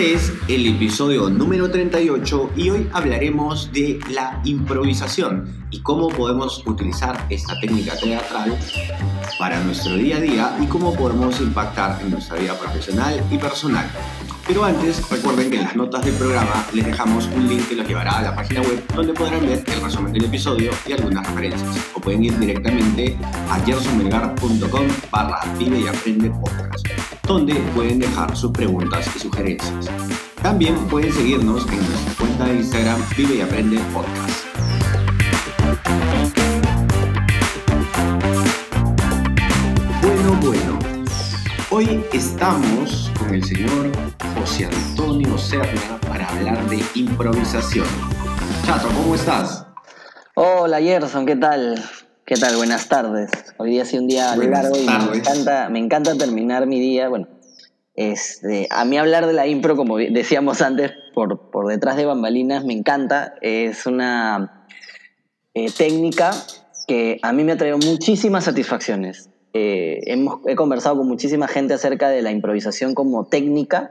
Este es el episodio número 38 y hoy hablaremos de la improvisación y cómo podemos utilizar esta técnica teatral para nuestro día a día y cómo podemos impactar en nuestra vida profesional y personal. Pero antes, recuerden que en las notas del programa les dejamos un link que los llevará a la página web donde podrán ver el resumen del episodio y algunas referencias. O pueden ir directamente a gersonmelgar.com barra vive y aprende podcast, donde pueden dejar sus preguntas y sugerencias. También pueden seguirnos en nuestra cuenta de Instagram Vive y Aprende Podcast. Bueno, bueno. Hoy estamos con el señor José Antonio Serna para hablar de improvisación. Chato, ¿cómo estás? Hola Gerson, ¿qué tal? ¿Qué tal? Buenas tardes. Hoy día ha sido un día Buenas largo y me encanta, me encanta terminar mi día. Bueno, este, a mí hablar de la impro, como decíamos antes, por, por detrás de bambalinas, me encanta. Es una eh, técnica que a mí me ha traído muchísimas satisfacciones. Eh, hemos, he conversado con muchísima gente acerca de la improvisación como técnica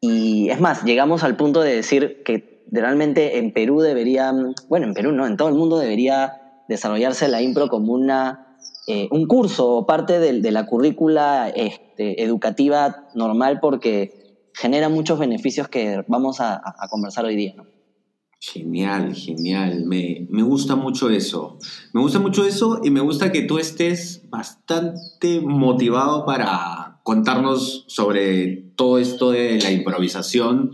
y es más, llegamos al punto de decir que realmente en Perú debería, bueno, en Perú no, en todo el mundo debería desarrollarse la impro como una, eh, un curso o parte de, de la currícula este, educativa normal porque genera muchos beneficios que vamos a, conversar hoy día. ¿no? Genial, genial. Me, me gusta mucho eso. Me gusta mucho eso y me gusta que tú estés bastante motivado para contarnos sobre todo esto de la improvisación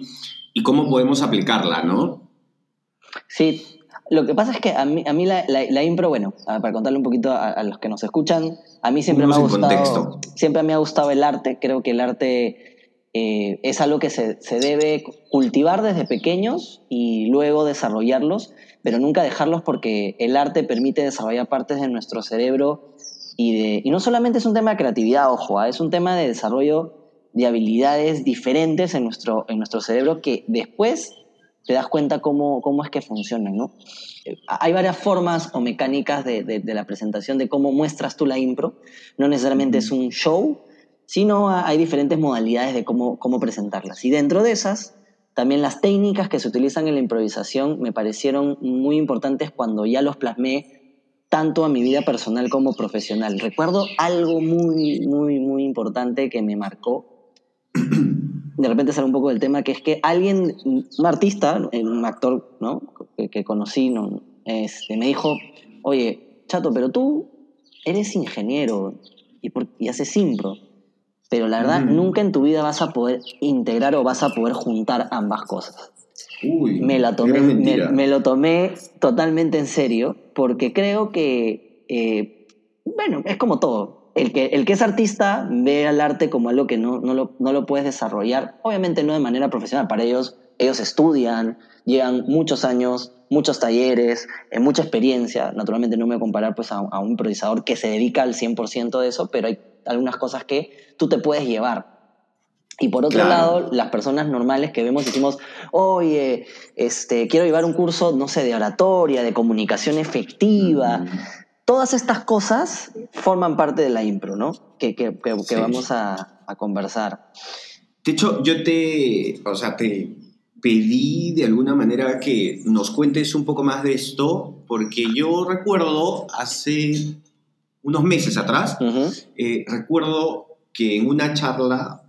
y cómo podemos aplicarla, ¿no? Sí, lo que pasa es que a mí, a mí la, la- la impro, bueno, a- para contarle un poquito a, a los que nos escuchan, a mí siempre me ha gustado, contexto. siempre me ha gustado el arte. Creo que el arte eh, es algo que se, se debe cultivar desde pequeños y luego desarrollarlos, pero nunca dejarlos porque el arte permite desarrollar partes de nuestro cerebro y, de, y no solamente es un tema de creatividad, ojo, ah, es un tema de desarrollo de habilidades diferentes en nuestro, en nuestro cerebro que después te das cuenta cómo, cómo es que funcionan, ¿no? Eh, Hay varias formas o mecánicas de, de- de la presentación de cómo muestras tú la impro. No necesariamente es un show, sino hay diferentes modalidades de cómo, cómo presentarlas. Y dentro de esas, también las técnicas que se utilizan en la improvisación me parecieron muy importantes cuando ya los plasmé tanto a mi vida personal como profesional. Recuerdo algo muy, muy, muy importante que me marcó de repente sale un poco del tema, que es que alguien, un artista, un actor ¿no? que, que conocí, ¿no? este, me dijo, oye, Chato, pero tú eres ingeniero y, por- y haces impro, pero la verdad Mm. nunca en tu vida vas a poder integrar o vas a poder juntar ambas cosas. Uy, Me, la tomé, me lo tomé totalmente en serio porque creo que, eh, bueno, es como todo. El que, el que es artista ve al arte como algo que no, no, lo, no lo puedes desarrollar, obviamente no de manera profesional. Para ellos, ellos estudian, llevan muchos años, muchos talleres, eh, mucha experiencia. Naturalmente no me voy a comparar pues, a, a un improvisador que se dedica al 100% de eso, pero hay algunas cosas que tú te puedes llevar. Y por otro Claro. lado, las personas normales que vemos decimos, oye, este, quiero llevar un curso, no sé, de oratoria, de comunicación efectiva. Mm. Todas estas cosas forman parte de la impro, ¿no? Que, que- que- que Sí. vamos a, a conversar. De hecho, yo te, o sea, te pedí de alguna manera que nos cuentes un poco más de esto, porque yo recuerdo hace unos meses atrás, eh, recuerdo que en una charla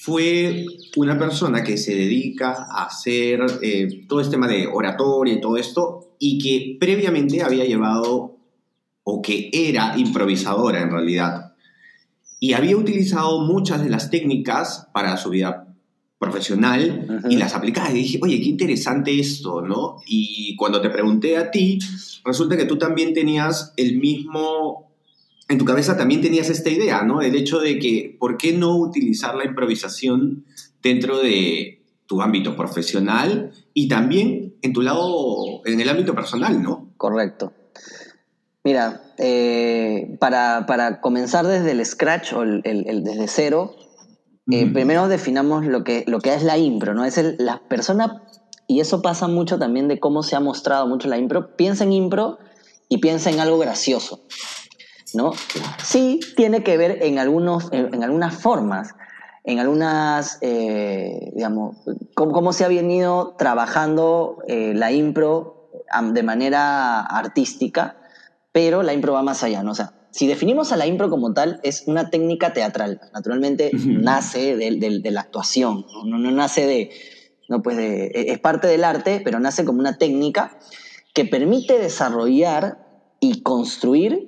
fue una persona que se dedica a hacer eh, todo este tema de oratoria y todo esto, y que previamente había llevado, o que era improvisadora en realidad, y había utilizado muchas de las técnicas para su vida profesional y las aplicaba y dije, oye, qué interesante esto, ¿no? Y cuando te pregunté a ti, resulta que tú también tenías el mismo, en tu cabeza también tenías esta idea, ¿no? El hecho de que, ¿por qué no utilizar la improvisación dentro de, tu ámbito profesional y también en tu lado, en el ámbito personal, ¿no? Correcto. Mira, eh, para, comenzar desde el scratch o el, desde cero, eh, primero definamos lo que, lo que es la impro, ¿no? Es el, la persona, y eso pasa mucho también de cómo se ha mostrado mucho la impro, piensa en impro y piensa en algo gracioso, ¿no? Sí tiene que ver en, algunos, en, algunas formas, en algunas, eh, digamos, cómo, se ha venido trabajando la impro de manera artística, pero la impro va más allá, ¿no? O sea, si definimos a la impro como tal, es una técnica teatral. Naturalmente nace de, la actuación, ¿no? No, nace de, no, pues e, es parte del arte, pero nace como una técnica que permite desarrollar y construir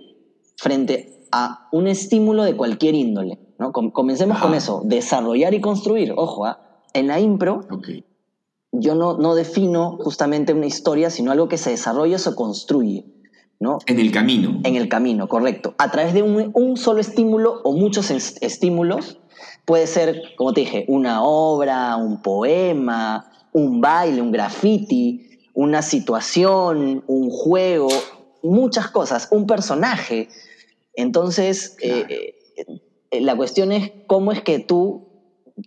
frente a un estímulo de cualquier índole. ¿no? Comencemos con eso, desarrollar y construir. Ojo, ¿ah? en la impro yo no, no defino justamente una historia, sino algo que se desarrolla o se construye. En el camino. En el camino, correcto. A través de un, solo estímulo o muchos estímulos, puede ser, como te dije, una obra, un poema, un baile, un graffiti, una situación, un juego, muchas cosas, un personaje. Entonces, eh, eh, la cuestión es cómo es que tú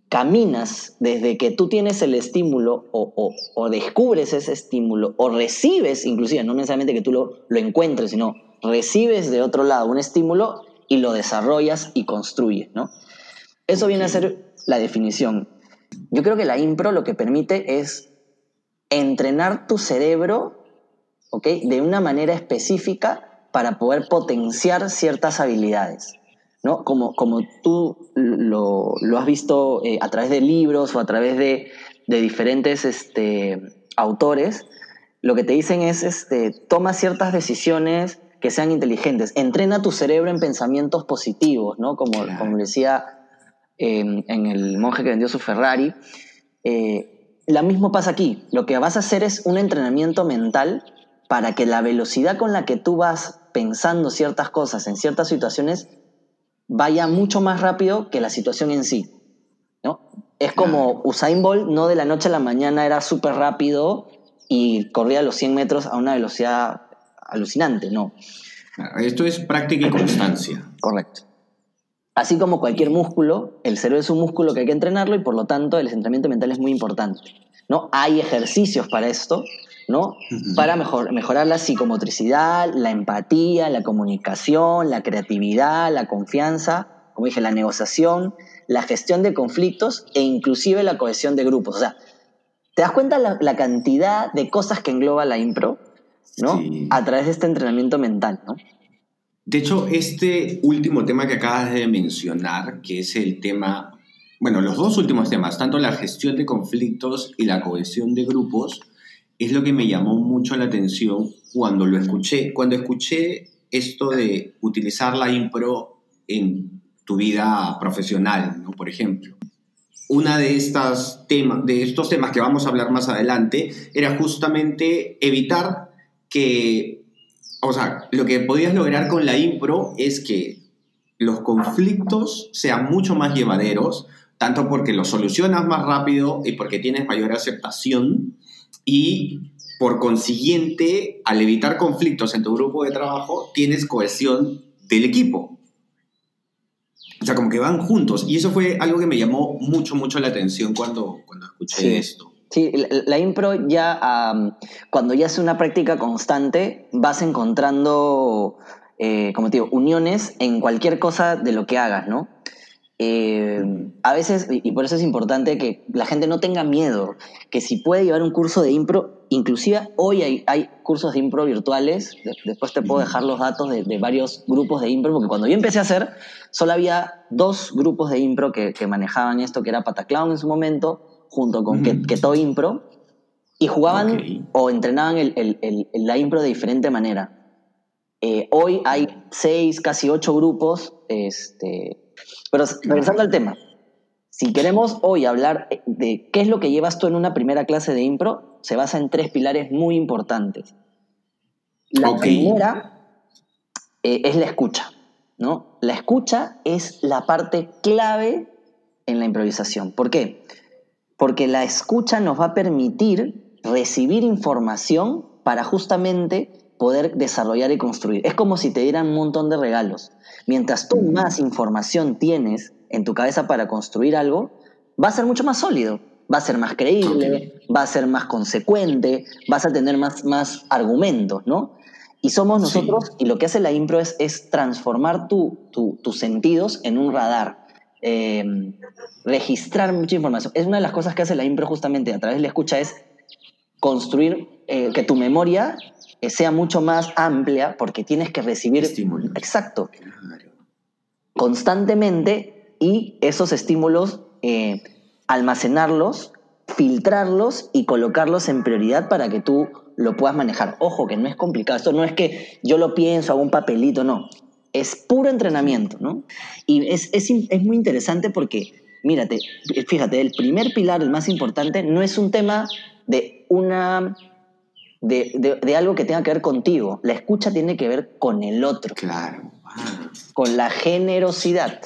caminas desde que tú tienes el estímulo o, descubres ese estímulo o recibes, inclusive, no necesariamente que tú lo, lo encuentres, sino recibes de otro lado un estímulo y lo desarrollas y construyes, ¿no? Eso viene a ser la definición. Yo creo que la impro lo que permite es entrenar tu cerebro, ¿ok? De una manera específica para poder potenciar ciertas habilidades. ¿No? Como, como tú lo, has visto eh, a través de libros o a través de, diferentes este, autores, lo que te dicen es, este, toma ciertas decisiones que sean inteligentes, entrena tu cerebro en pensamientos positivos, ¿no? Como, como decía em, en el monje que vendió su Ferrari. Eh, lo mismo pasa aquí, lo que vas a hacer es un entrenamiento mental para que la velocidad con la que tú vas pensando ciertas cosas en ciertas situaciones vaya mucho más rápido que la situación en sí. ¿no? Es como Usain Bolt, no de la noche a la mañana era súper rápido y corría los 100 metros a una velocidad alucinante, no. Esto es práctica y constancia. Correcto. Así como cualquier músculo, el cerebro es un músculo que hay que entrenarlo y por lo tanto el entrenamiento mental es muy importante. ¿no? Hay ejercicios para esto, ¿no? Para mejorar la psicomotricidad, la empatía, la comunicación, la creatividad, la confianza, como dije, la negociación, la gestión de conflictos e inclusive la cohesión de grupos. O sea, ¿te das cuenta la, cantidad de cosas que engloba la impro, ¿no? A través de este entrenamiento mental, ¿no? De hecho, este último tema que acabas de mencionar, que es el tema, bueno, los dos últimos temas, tanto la gestión de conflictos y la cohesión de grupos, es lo que me llamó mucho la atención cuando lo escuché, cuando escuché esto de utilizar la impro en tu vida profesional, ¿no? Por ejemplo. Una de, estas temas, de estos temas que vamos a hablar más adelante era justamente evitar que, o sea, lo que podías lograr con la impro es que los conflictos sean mucho más llevaderos, tanto porque los solucionas más rápido y porque tienes mayor aceptación, y por consiguiente, al evitar conflictos en tu grupo de trabajo, tienes cohesión del equipo. O sea, como que van juntos. Y eso fue algo que me llamó mucho, mucho la atención cuando, cuando escuché esto. Sí, la, impro ya, cuando ya es una práctica constante, vas encontrando, eh, como te digo, uniones en cualquier cosa de lo que hagas, ¿no? Eh, a veces, y por eso es importante que la gente no tenga miedo, que si puede llevar un curso de impro, inclusive hoy hay, cursos de impro virtuales, después te puedo dejar los datos de, varios grupos de impro, porque cuando yo empecé a hacer, solo había dos grupos de impro que, manejaban esto, que era Pataclown en su momento, junto con Keto Impro, y jugaban o entrenaban la impro de diferente manera. Eh, hoy hay seis, casi ocho grupos, este, pero regresando al tema, si queremos hoy hablar de qué es lo que llevas tú en una primera clase de impro, se basa en tres pilares muy importantes. La primera eh, es la escucha, ¿no? La escucha es la parte clave en la improvisación. ¿Por qué? Porque la escucha nos va a permitir recibir información para justamente poder desarrollar y construir. Es como si te dieran un montón de regalos. Mientras tú más información tienes en tu cabeza para construir algo, va a ser mucho más sólido, va a ser más creíble, va a ser más consecuente, vas a tener más, más argumentos, ¿no? Y somos nosotros, y lo que hace la impro es, es transformar tu, tus sentidos en un radar. Em, registrar mucha información. Es una de las cosas que hace la impro justamente a través de la escucha, es construir eh, que tu memoria sea mucho más amplia porque tienes que recibir... Estímulos. Exacto. Constantemente y esos estímulos eh, almacenarlos, filtrarlos y colocarlos en prioridad para que tú lo puedas manejar. Ojo, que no es complicado. Esto no es que yo lo pienso, hago un papelito, no. Es puro entrenamiento, ¿no? Y es, es, es muy interesante porque, mírate, fíjate, el primer pilar, el más importante, no es un tema de una de, algo que tenga que ver contigo. La escucha tiene que ver con el otro. Claro. Con la generosidad.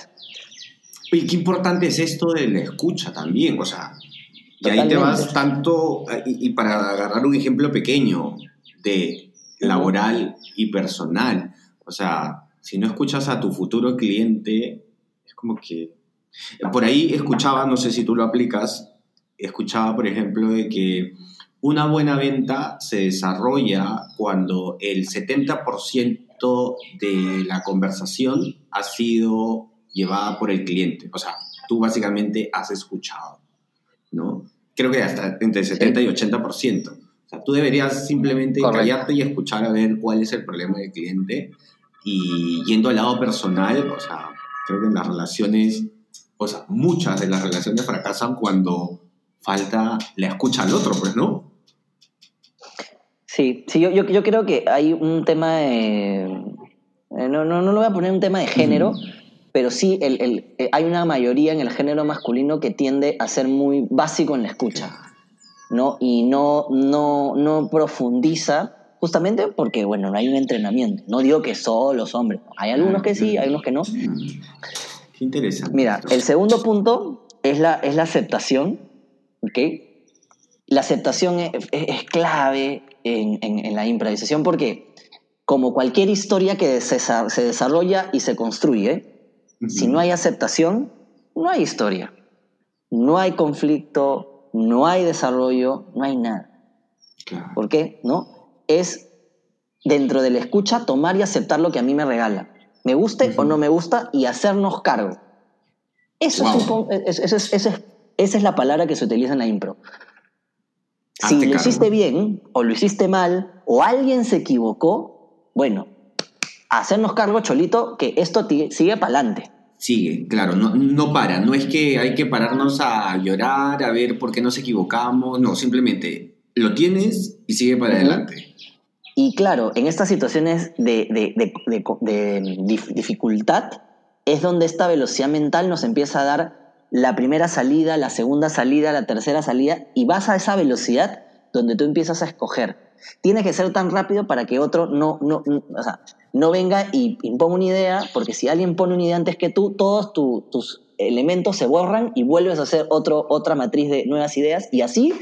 Y qué importante es esto de la escucha también. O sea, y ahí te vas tanto, y, para agarrar un ejemplo pequeño de laboral y personal. O sea, si no escuchas a tu futuro cliente, es como que... Por ahí escuchaba, no sé si tú lo aplicas, escuchaba, por ejemplo, de que una buena venta se desarrolla cuando el 70% de la conversación ha sido llevada por el cliente. O sea, tú básicamente has escuchado, ¿no? Creo que hasta entre 70 y 80%. O sea, tú deberías simplemente callarte y escuchar a ver cuál es el problema del cliente. Y yendo al lado personal, o sea, creo que en las relaciones, o sea, muchas de las relaciones fracasan cuando falta la escucha al otro, pues, ¿no? Sí, sí yo, yo, creo que hay un tema de... Eh, no, no, no lo voy a poner un tema de género, pero sí el, el, eh, hay una mayoría en el género masculino que tiende a ser muy básico en la escucha, ¿no? Y no, no, no profundiza justamente porque, bueno, no hay un entrenamiento. No digo que solo los hombres. Hay algunos que sí, hay unos que no. Qué interesante. Mira, el segundo punto es la, es la aceptación, ¿ok? La aceptación es, es clave en, la improvisación porque, como cualquier historia que se, desarrolla y se construye, si no hay aceptación, no hay historia. No hay conflicto, no hay desarrollo, no hay nada. ¿Por qué? ¿No? Es dentro de la escucha tomar y aceptar lo que a mí me regala. Me guste o no me gusta y hacernos cargo. Eso es, esa es la palabra que se utiliza en la impro. Si lo hiciste bien o lo hiciste mal o alguien se equivocó, bueno, hacernos cargo, Cholito, que esto sigue para adelante. Sigue, claro, no, no para. No es que hay que pararnos a llorar, a ver por qué nos equivocamos. No, simplemente lo tienes y sigue para adelante. Y claro, en estas situaciones de, de dificultad es donde esta velocidad mental nos empieza a dar la primera salida, la segunda salida, la tercera salida, y vas a esa velocidad donde tú empiezas a escoger. Tiene que ser tan rápido para que otro no, no, no venga y imponga una idea, porque si alguien pone una idea antes que tú, todos tus elementos se borran y vuelves a hacer otro, otra matriz de nuevas ideas, y así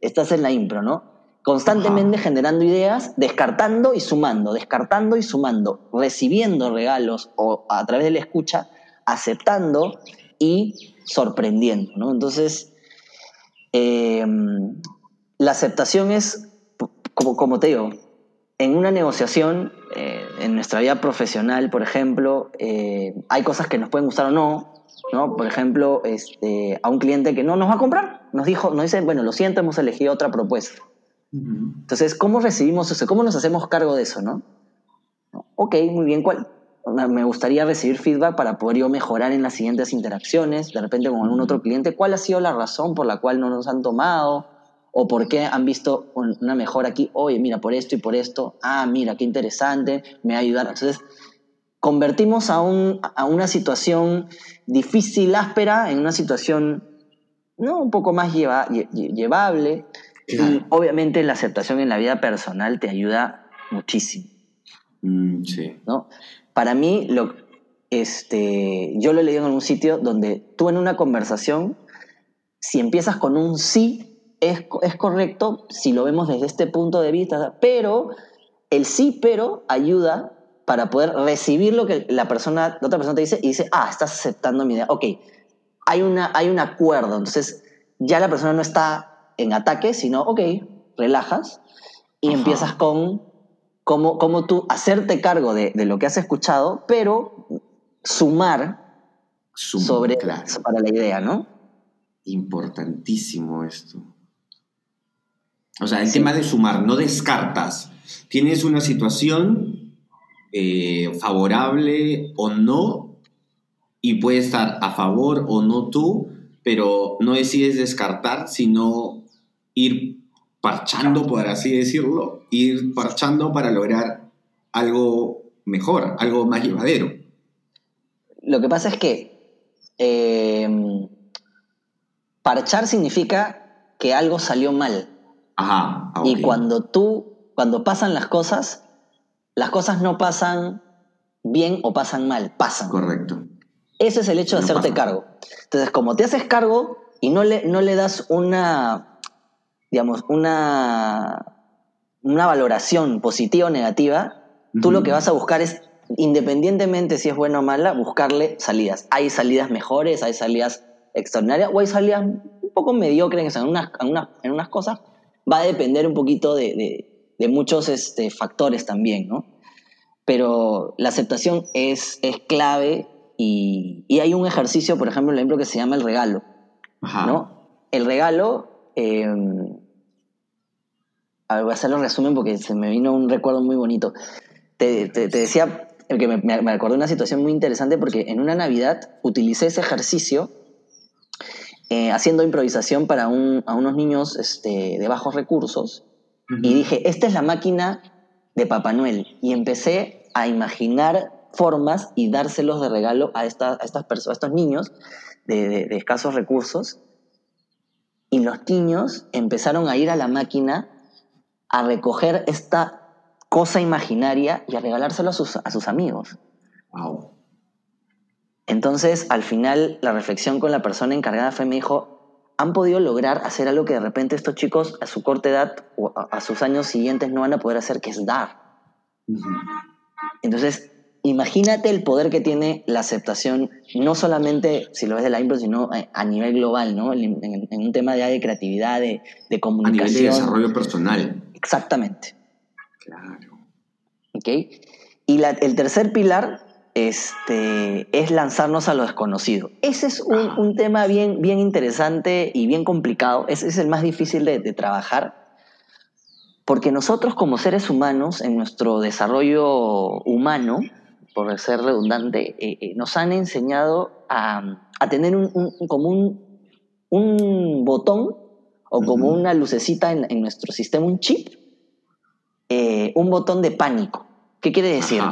estás en la impro, ¿no? Constantemente generando ideas, descartando y sumando, descartando y sumando, recibiendo regalos o a través de la escucha, aceptando y sorprendiendo, ¿no? Entonces, em, la aceptación es, como, como te digo, en una negociación, eh, en nuestra vida profesional, por ejemplo, eh, hay cosas que nos pueden gustar o no, ¿no? Por ejemplo, este, a un cliente que no nos va a comprar, nos dijo, nos dice, bueno, lo siento, hemos elegido otra propuesta. Entonces, ¿cómo recibimos eso? ¿Cómo nos hacemos cargo de eso, no? Ok, muy bien, ¿cuál? Me gustaría recibir feedback para poder yo mejorar en las siguientes interacciones, de repente con algún otro cliente, cuál ha sido la razón por la cual no nos han tomado o por qué han visto una mejora aquí, oye, mira, por esto y por esto, ah, mira, qué interesante, me va a ayudar. Entonces, convertimos a, un, a una situación difícil, áspera, en una situación ¿no? un poco más lleva, llevable. Y obviamente la aceptación en la vida personal te ayuda muchísimo. Mm, sí. ¿no? Para mí, este, yo lo he leído en algún sitio donde tú en una conversación si empiezas con un sí, es, es correcto si lo vemos desde este punto de vista, pero el sí, pero ayuda para poder recibir lo que la persona, la otra persona te dice y dice, ah, estás aceptando mi idea. Ok, hay, una, hay un acuerdo, entonces ya la persona no está en ataque, sino, ok, relajas y empiezas con cómo, cómo, tú hacerte cargo de, de, lo que has escuchado, pero sumar sobre para la idea, ¿no? Importantísimo esto. O sea, el tema de sumar, no descartas. Tienes una situación eh, favorable o no, y puede estar a favor o no tú, pero no decides descartar, sino ir parchando, por así decirlo, ir parchando para lograr algo mejor, algo más llevadero. Lo que pasa es que em, parchar significa que algo salió mal. Ajá. Ah, y cuando tú, cuando pasan las cosas, las cosas no pasan bien o pasan mal, pasan. Correcto. Ese es el hecho de hacerte cargo. Entonces, como te haces cargo y no le, no le das una, digamos, una, una valoración positiva o negativa, tú lo que vas a buscar es, independientemente si es buena o mala, buscarle salidas. Hay salidas mejores, hay salidas extraordinarias o hay salidas un poco mediocres en unas, en unas, en unas cosas. Va a depender un poquito de, de muchos este, factores también, ¿no? Pero la aceptación es, es clave y, y, hay un ejercicio, por ejemplo, el ejemplo que se llama el regalo, ¿no? El regalo, eh, a ver, voy a hacerlo en resumen porque se me vino un recuerdo muy bonito. Te, te, te decía que me, me acordé de una situación muy interesante porque en una Navidad utilicé ese ejercicio eh, haciendo improvisación para un, a unos niños este, de bajos recursos y dije, esta es la máquina de Papá Noel. Y empecé a imaginar formas y dárselos de regalo a, estas personas, a estos niños de, escasos recursos. Y los niños empezaron a ir a la máquina a recoger esta cosa imaginaria y a regalárselo a sus, a sus amigos. Entonces, al final, la reflexión con la persona encargada fue, me dijo, han podido lograr hacer algo que de repente estos chicos a su corta edad o a, sus años siguientes no van a poder hacer, que es dar. Entonces, imagínate el poder que tiene la aceptación, no solamente si lo ves de la impro, sino a, nivel global, ¿no? En, un tema de, de creatividad, de, de, comunicación. A nivel de desarrollo personal. Exactamente. Claro. ¿Ok? Y el tercer pilar este, es lanzarnos a lo desconocido. Ese es un, tema bien, bien interesante y bien complicado. Ese es el más difícil de, trabajar. Porque nosotros como seres humanos, en nuestro desarrollo humano, por ser redundante, eh, eh, nos han enseñado a, tener un, como un, botón o como una lucecita en, nuestro sistema, un chip, eh, un botón de pánico. ¿Qué quiere decir?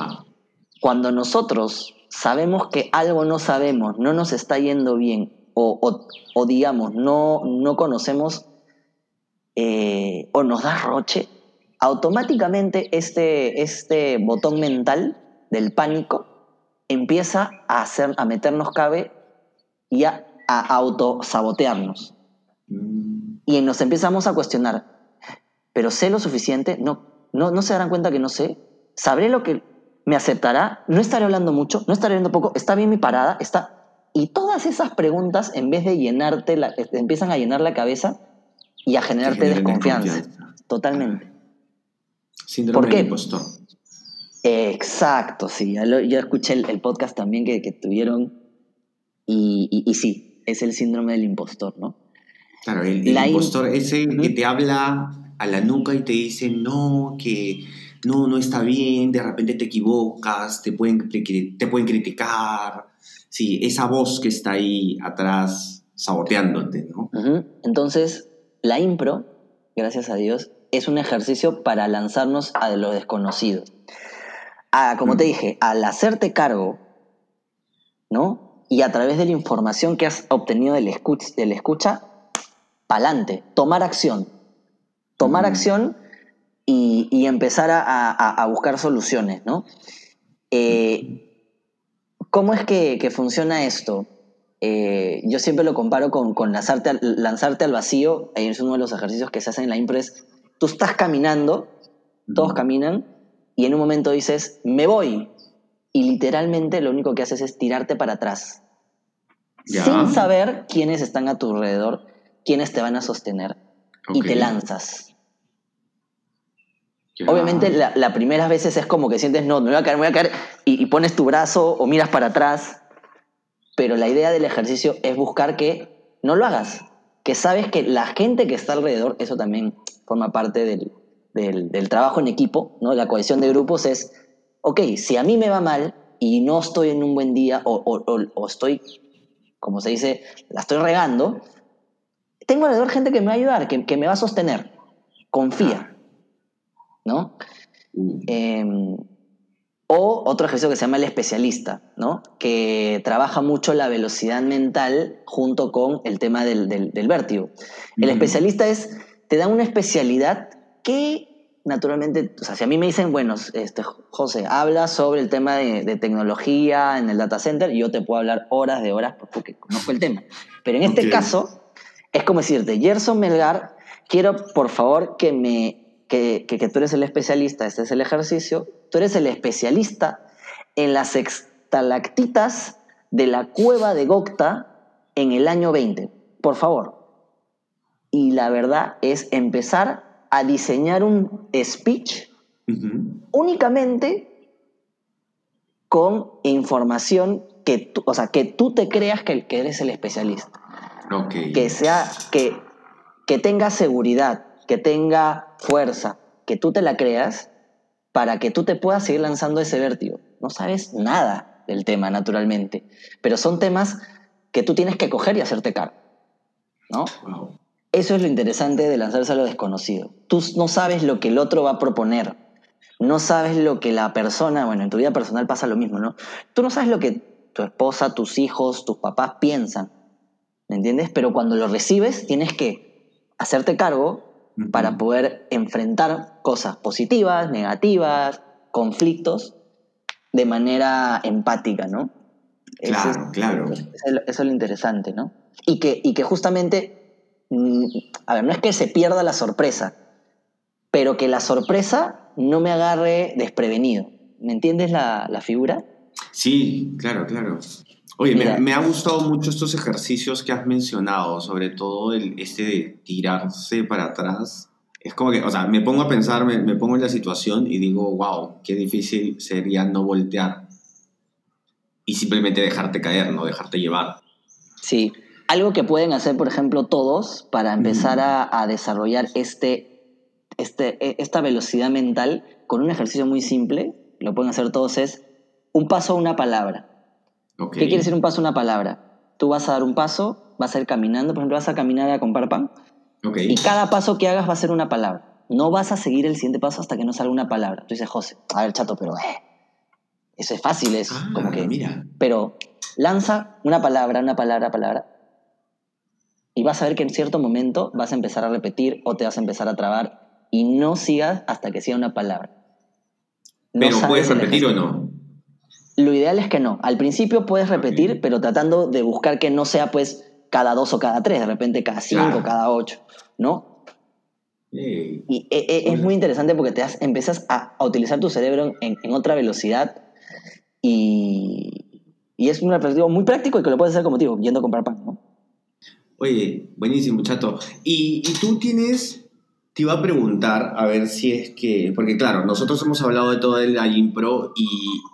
cuando nosotros sabemos que algo no sabemos, no nos está yendo bien, o, digamos, no, no conocemos o nos da roche, automáticamente este, este botón mental del pánico empieza a, hacer, a meternos cabe y a, a autosabotearnos. Y nos empezamos a cuestionar, ¿pero sé lo suficiente? No, no, no se darán cuenta que no sé. ¿Sabré lo que, ¿Me aceptará? ¿No estaré hablando mucho? ¿No estaré hablando poco? ¿Está bien mi parada? ¿Está...? Y todas esas preguntas, en vez de llenarte, la, empiezan a llenar la cabeza y a generarte desconfianza. Totalmente. Síndrome ¿Por qué? impostor. Exacto, sí. Yo escuché el, podcast también que, tuvieron y, y, sí, es el síndrome del impostor, ¿no? Claro, el, impostor ese que te habla a la nuca y te dice, no, que no, no está bien, de repente te equivocas, te pueden, te pueden criticar. Sí, esa voz que está ahí atrás saboteándote, ¿no? Entonces, la impro, gracias a Dios, es un ejercicio para lanzarnos a lo desconocido. Como te dije, al hacerte cargo, ¿no? Y a través de la información que has obtenido del escucha, del escucha pa'lante, tomar acción. Tomar acción y, empezar a, buscar soluciones, ¿no? Eh, ¿Cómo es que, funciona esto? eh, yo siempre lo comparo con, con lanzarte, al, lanzarte al vacío. Es uno de los ejercicios que se hacen en la impro. Es, tú estás caminando, todos caminan, y en un momento dices, me voy. Y literalmente lo único que haces es tirarte para atrás. Sin saber quiénes están a tu alrededor, quiénes te van a sostener. Y te lanzas. Obviamente la, las primeras veces es como que sientes, no, me voy a caer, me voy a caer, y, y, pones tu brazo o miras para atrás, pero la idea del ejercicio es buscar que no lo hagas, que sabes que la gente que está alrededor, eso también forma parte del, del, del trabajo en equipo, ¿no? la cohesión de grupos es, ok, si a mí me va mal y no estoy en un buen día o, o, o estoy, como se dice, la estoy regando, tengo alrededor gente que me va a ayudar, que, que me va a sostener, confía. ¿no? Eh, o otro ejercicio que se llama el especialista, ¿no? Que trabaja mucho la velocidad mental junto con el tema del, del, del vértigo. El especialista es, te da una especialidad que naturalmente, o sea, si a mí me dicen, bueno, este, José, habla sobre el tema de, de, tecnología en el data center, yo te puedo hablar horas de horas porque conozco el tema. Pero en este okay. caso, es como decirte, Gerson Melgar, quiero por favor que me que, que, que, tú eres el especialista, este es el ejercicio, tú eres el especialista en las extalactitas de la cueva de Gokta en el año 20, por favor. Y la verdad es empezar a diseñar un speech uh -huh. únicamente con información que tú, o sea, que tú te creas que, que eres el especialista. Okay. Que sea, que, que tenga seguridad, que tenga fuerza, que tú te la creas para que tú te puedas seguir lanzando ese vértigo. No sabes nada del tema, naturalmente, pero son temas que tú tienes que coger y hacerte cargo. ¿no? Wow. Eso es lo interesante de lanzarse a lo desconocido. Tú no sabes lo que el otro va a proponer. No sabes lo que la persona, bueno, en tu vida personal pasa lo mismo, ¿no? Tú no sabes lo que tu esposa, tus hijos, tus papás piensan. ¿Me entiendes? Pero cuando lo recibes, tienes que hacerte cargo para poder enfrentar cosas positivas, negativas, conflictos de manera empática, ¿no? Claro, eso es, claro. Eso es, eso es, lo interesante, ¿no? Y que, y que justamente, a ver, no es que se pierda la sorpresa, pero que la sorpresa no me agarre desprevenido. ¿Me entiendes la, la figura? Sí, claro, claro. Oye, me, me, ha gustado mucho estos ejercicios que has mencionado, sobre todo el, este de tirarse para atrás. Es como que, o sea, me pongo a pensar, me, me pongo en la situación y digo, wow, qué difícil sería no voltear y simplemente dejarte caer, no dejarte llevar. Sí, algo que pueden hacer, por ejemplo, todos para empezar a, a desarrollar este, este, e, esta velocidad mental con un ejercicio muy simple, lo pueden hacer todos, es un paso a una palabra. Okay. ¿Qué quiere decir un paso, una palabra? Tú vas a dar un paso, vas a ir caminando, por ejemplo, vas a caminar a comprar pan. Okay. Y cada paso que hagas va a ser una palabra. No vas a seguir el siguiente paso hasta que no salga una palabra. Tú dices, José, a ver, chato, pero eh, eso es fácil, es ah, como que. Mira. Pero lanza una palabra, una palabra, palabra. Y vas a ver que en cierto momento vas a empezar a repetir o te vas a empezar a trabar y no sigas hasta que sea una palabra. No pero puedes repetir o no. Lo ideal es que no. Al principio puedes repetir, okay. pero tratando de buscar que no sea pues cada dos o cada tres, de repente cada cinco, claro. cada ocho, ¿no? Hey. Y e, e, es muy interesante porque te das, empiezas a, a, utilizar tu cerebro en, en otra velocidad y, y, es un objetivo muy práctico y que lo puedes hacer como digo, yendo a comprar pan, ¿no? Oye, buenísimo, chato. Y, y tú tienes te iba a preguntar a ver si es que, porque claro, nosotros hemos hablado de todo el impro y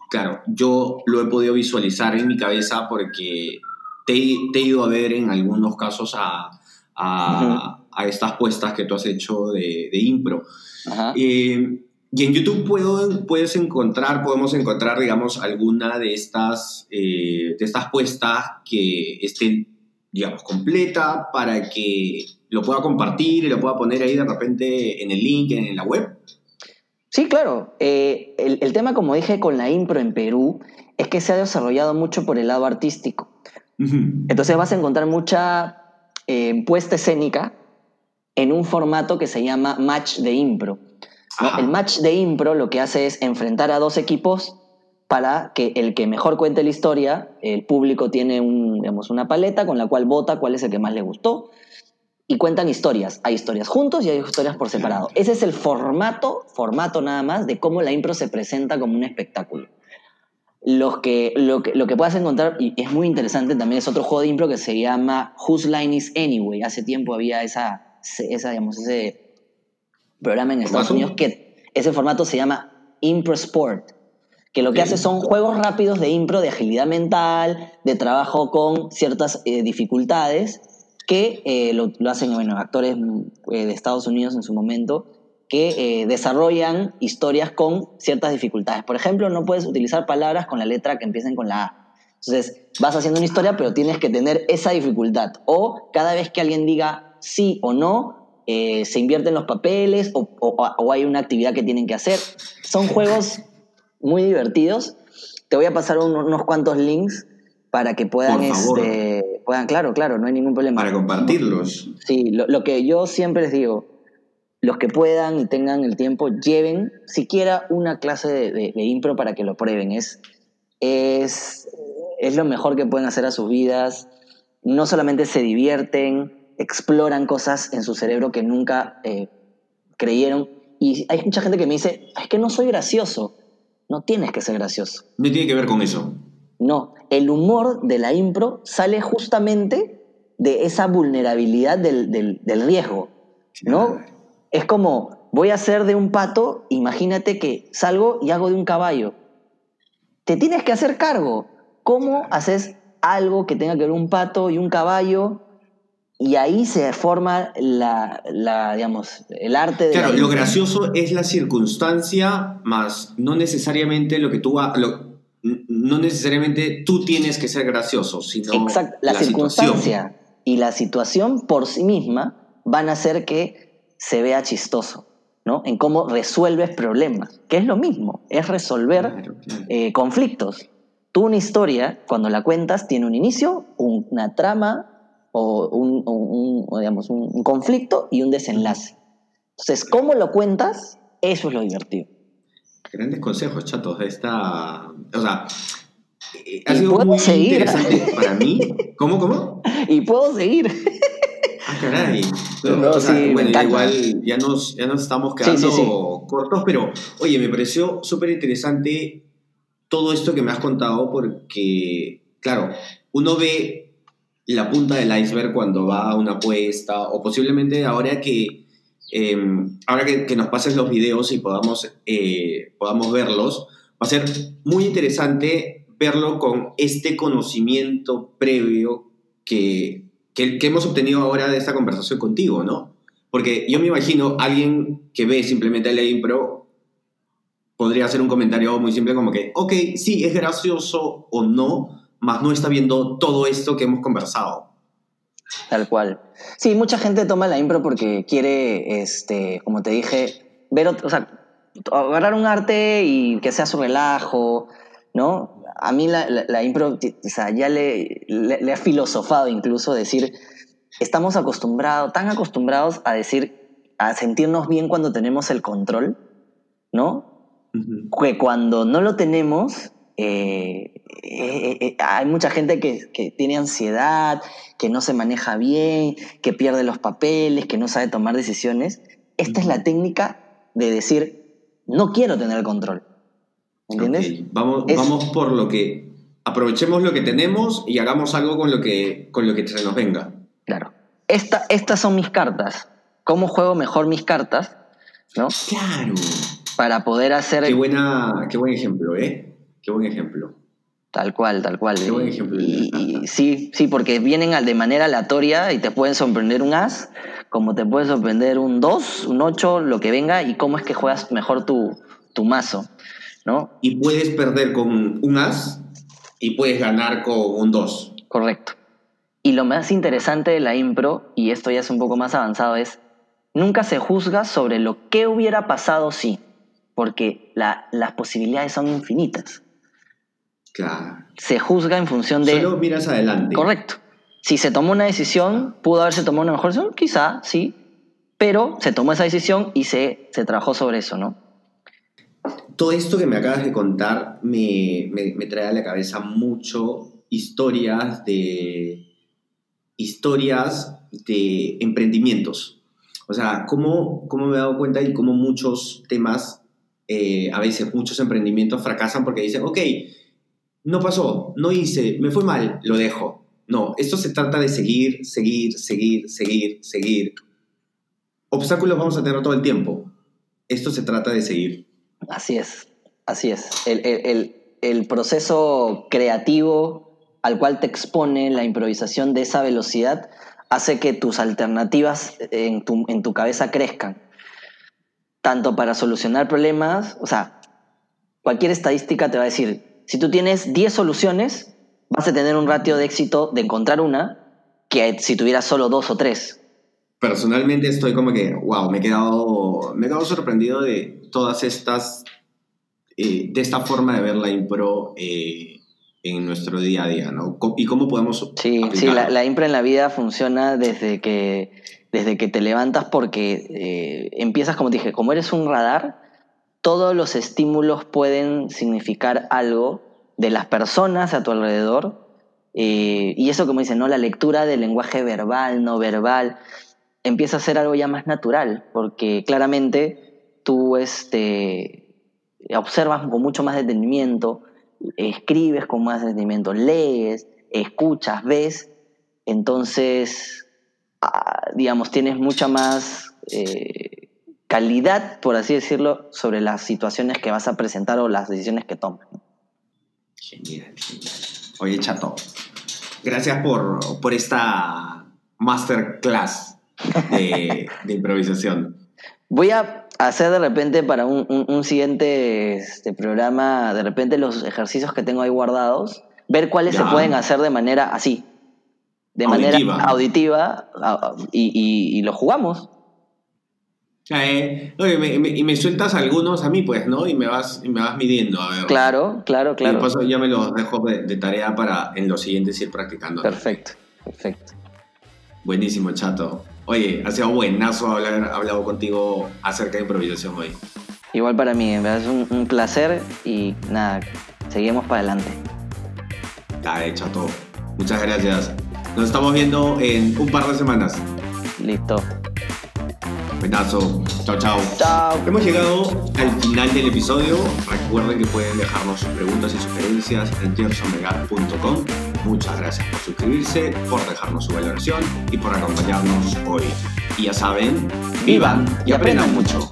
claro, yo lo he podido visualizar en mi cabeza porque te, te he ido a ver en algunos casos a, a, uh -huh. a estas puestas que tú has hecho de, de impro. -huh. eh, y en YouTube puedo, puedes encontrar, podemos encontrar, digamos, alguna de estas, eh, de estas puestas que estén, digamos, completa para que lo pueda compartir y lo pueda poner ahí de repente en el link, en la web? Sí, claro. Eh, el, el, tema, como dije, con la impro en Perú, es que se ha desarrollado mucho por el lado artístico. Uh -huh. Entonces vas a encontrar mucha eh, puesta escénica en un formato que se llama match de impro. ¿no? El match de impro lo que hace es enfrentar a dos equipos para que el que mejor cuente la historia, el público tiene un, digamos, una paleta con la cual vota cuál es el que más le gustó y cuentan historias. Hay historias juntos y hay historias por separado. Ese es el formato, formato nada más, de cómo la impro se presenta como un espectáculo. Los que, lo, que, lo que puedas encontrar, y es muy interesante, también es otro juego de impro que se llama Whose Line is Anyway. Hace tiempo había esa, esa digamos, ese programa en Estados Unidos que ese formato se llama Impro Sport, que lo que hace son juegos rápidos de impro, de agilidad mental, de trabajo con ciertas eh, dificultades que eh, lo, hacen bueno, actores eh, de Estados Unidos en su momento, que eh, desarrollan historias con ciertas dificultades. Por ejemplo, no puedes utilizar palabras con la letra que empiecen con la A. Entonces, vas haciendo una historia, pero tienes que tener esa dificultad. O cada vez que alguien diga sí o no, se invierten los papeles o, o, hay una actividad que tienen que hacer. Son juegos muy divertidos. Te voy a pasar unos cuantos links para que puedan, este, puedan, claro, claro, no hay ningún problema. Para compartirlos. Sí, lo, que yo siempre les digo, los que puedan y tengan el tiempo, lleven siquiera una clase de, impro para que lo prueben. Es, es, es lo mejor que pueden hacer a sus vidas. No solamente se divierten, exploran cosas en su cerebro que nunca eh, creyeron. Y hay mucha gente que me dice, es que no soy gracioso. No tienes que ser gracioso. No tiene que ver con eso. No, el humor de la impro sale justamente de esa vulnerabilidad del, riesgo, ¿no? Es como, voy a hacer de un pato, imagínate que salgo y hago de un caballo. Te tienes que hacer cargo. ¿Cómo haces algo que tenga que ver un pato y un caballo? Y ahí se forma la, digamos, el arte de... Claro, lo gracioso es la circunstancia, más no necesariamente lo que tú... Lo, no necesariamente tú tienes que ser gracioso, sino Exacto. La, circunstancia y la situación por sí misma van a hacer que se vea chistoso, ¿no? En cómo resuelves problemas, que es lo mismo, es resolver eh, conflictos. Tú una historia, cuando la cuentas, tiene un inicio, una trama o un, digamos, un conflicto y un desenlace. Entonces, ¿cómo lo cuentas? Eso es lo divertido. Grandes consejos, chatos, de esta... O sea, eh, ha sido muy interesante para mí. ¿Cómo, cómo? Y puedo seguir. Ah, caray. bueno, igual ya nos, ya nos estamos quedando cortos, pero oye, me pareció súper interesante todo esto que me has contado porque, claro, uno ve la punta del iceberg cuando va a una apuesta o posiblemente ahora que Em, ahora que, nos pases los videos y podamos, eh, podamos verlos, va a ser muy interesante verlo con este conocimiento previo que, que, hemos obtenido ahora de esta conversación contigo, ¿no? Porque yo me imagino alguien que ve simplemente la impro podría hacer un comentario muy simple como que, ok, sí, es gracioso o no, mas no está viendo todo esto que hemos conversado. Tal cual. Sí, mucha gente toma la impro porque quiere, este, como te dije, ver, o sea, agarrar un arte y que sea su relajo, ¿no? A mí la, la, impro, o sea, ya le, le, ha filosofado incluso decir, estamos acostumbrados, tan acostumbrados a decir, a sentirnos bien cuando tenemos el control, ¿no? Que cuando no lo tenemos, eh, eh, eh, hay mucha gente que, que, tiene ansiedad, que no se maneja bien, que pierde los papeles, que no sabe tomar decisiones. Esta es la técnica de decir, no quiero tener el control. ¿Entiendes? Vamos, vamos por lo que... Aprovechemos lo que tenemos y hagamos algo con lo que, con lo que se nos venga. Claro. Esta, estas son mis cartas. ¿Cómo juego mejor mis cartas? ¿No? Claro. Para poder hacer... Qué, buena, qué buen ejemplo, ¿eh? Qué buen ejemplo. Tal cual, tal cual. Qué buen ejemplo. Y, sí, sí, porque vienen de manera aleatoria y te pueden sorprender un as, como te puede sorprender un 2, un 8, lo que venga, y cómo es que juegas mejor tu, tu mazo, ¿no? Y puedes perder con un as y puedes ganar con un 2. Correcto. Y lo más interesante de la impro, y esto ya es un poco más avanzado, es nunca se juzga sobre lo que hubiera pasado si, porque las posibilidades son infinitas. Claro. Se juzga en función de... Solo miras adelante. Correcto. Si se tomó una decisión, pudo haberse tomado una mejor decisión, quizá, sí, pero se tomó esa decisión y se, se trabajó sobre eso, ¿no? todo esto que me acabas de contar me, me, trae a la cabeza mucho historias de historias de emprendimientos. O sea, cómo, cómo me he dado cuenta y cómo muchos temas, eh, a veces muchos emprendimientos fracasan porque dicen, ok, no pasó, no hice, me fue mal, lo dejo. No, esto se trata de seguir, seguir, seguir, seguir, seguir. Obstáculos vamos a tener todo el tiempo. Esto se trata de seguir. Así es, así es. El, proceso creativo al cual te expone la improvisación de esa velocidad hace que tus alternativas en tu, en tu cabeza crezcan. Tanto para solucionar problemas, o sea, cualquier estadística te va a decir, si tú tienes 10 soluciones, vas a tener un ratio de éxito de encontrar una que si tuvieras solo dos o tres. Personalmente estoy como que, wow, me he quedado, me he quedado sorprendido de todas estas, eh, de esta forma de ver la impro eh, en nuestro día a día, ¿no? Y cómo podemos... Sí, sí la, impro en la vida funciona desde que, desde que te levantas porque eh, empiezas, como te dije, como eres un radar, todos los estímulos pueden significar algo de las personas a tu alrededor. Eh, y eso, como dicen, ¿no? la lectura del lenguaje verbal, no verbal, empieza a ser algo ya más natural, porque claramente tú este, observas con mucho más detenimiento, escribes con más detenimiento, lees, escuchas, ves, entonces, ah, digamos, tienes mucha más... Eh, calidad, por así decirlo, sobre las situaciones que vas a presentar o las decisiones que tomas. Genial, genial. Oye, Chato, gracias por, por esta masterclass de, de improvisación. Voy a hacer de repente para un, un, siguiente este, programa, de repente los ejercicios que tengo ahí guardados, ver cuáles se pueden hacer de manera así, de manera auditiva y, y, y lo jugamos. Eh, y me sueltas algunos a mí, pues, ¿no? Y me vas, y me vas midiendo, a ver. Claro, claro, claro. Y después ya me los dejo de, tarea para en los siguientes ir practicando. Perfecto, perfecto. Buenísimo, chato. Oye, ha sido buenazo haber hablado contigo acerca de improvisación hoy. Igual para mí, es un, un placer y nada, seguimos para adelante. Dale, chato. Muchas gracias. Nos estamos viendo en un par de semanas. Listo. Buenazo. Chao, chao. Chao. Hemos llegado al final del episodio. Recuerden que pueden dejarnos sus preguntas y sugerencias en gersonmegat.com. Muchas gracias por suscribirse, por dejarnos su valoración y por acompañarnos hoy. Y ya saben, vivan y, aprendan, mucho.